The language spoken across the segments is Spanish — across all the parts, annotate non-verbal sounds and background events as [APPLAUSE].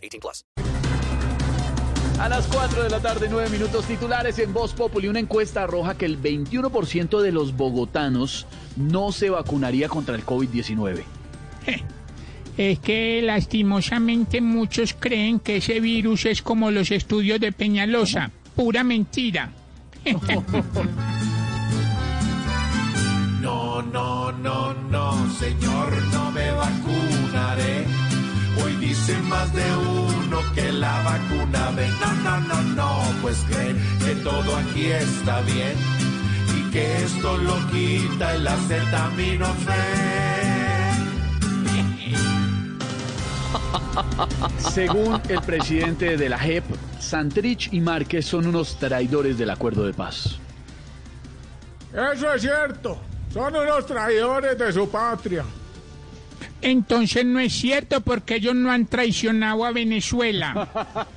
18 plus. A las 4 de la tarde, 9 minutos titulares en Voz Populi, una encuesta arroja que el 21% de los bogotanos no se vacunaría contra el COVID-19. Es que lastimosamente muchos creen que ese virus es como los estudios de Peñalosa. Pura mentira. [LAUGHS] No, no, no, no, señor, no me vacunaré. Hoy dicen más de uno que la vacuna ve. No, no, no, no, pues creen que todo aquí está bien y que esto lo quita el acetaminofén. [LAUGHS] Según el presidente de la JEP, Santrich y Márquez son unos traidores del acuerdo de paz. Eso es cierto. Son unos traidores de su patria. Entonces no es cierto porque ellos no han traicionado a Venezuela. [LAUGHS]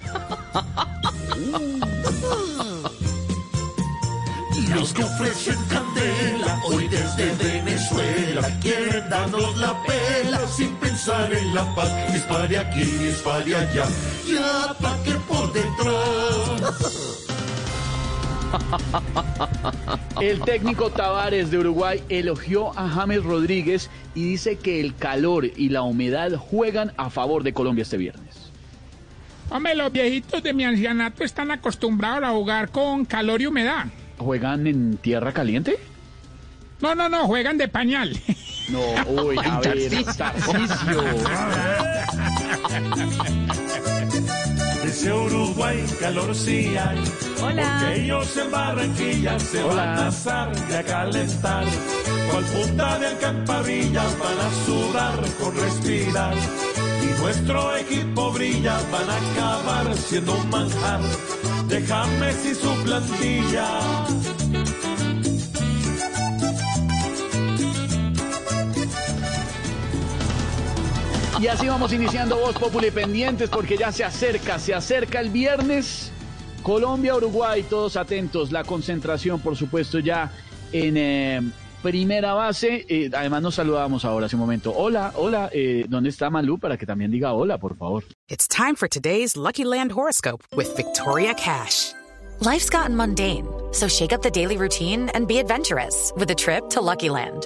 Los que ofrecen candela hoy desde Venezuela quieren darnos la pela sin pensar en la paz. Dispare aquí, dispare allá y ataque por detrás. [LAUGHS] El técnico Tavares de Uruguay elogió a James Rodríguez y dice que el calor y la humedad juegan a favor de Colombia este viernes. Hombre, los viejitos de mi ancianato están acostumbrados a jugar con calor y humedad. ¿Juegan en tierra caliente? No, no, no, juegan de pañal. No, [LAUGHS] uy, a ver, Tarcisio. [LAUGHS] Ese Uruguay calor sí hay. Porque ellos en Barranquilla se van a asar y a calentar. Cual punta de alcantarillas van a sudar con respirar. Y nuestro equipo brilla, van a acabar siendo un manjar. Déjame si su plantilla. Y así vamos iniciando Voz Populi pendientes porque ya se acerca, se acerca el viernes. Colombia, Uruguay, todos atentos. La concentración, por supuesto, ya en eh, primera base. Eh, además, nos saludamos ahora hace un momento. Hola, hola, eh, ¿dónde está Malú? Para que también diga hola, por favor. It's time for today's Lucky Land horoscope with Victoria Cash. Life's gotten mundane, so shake up the daily routine and be adventurous with a trip to Lucky Land.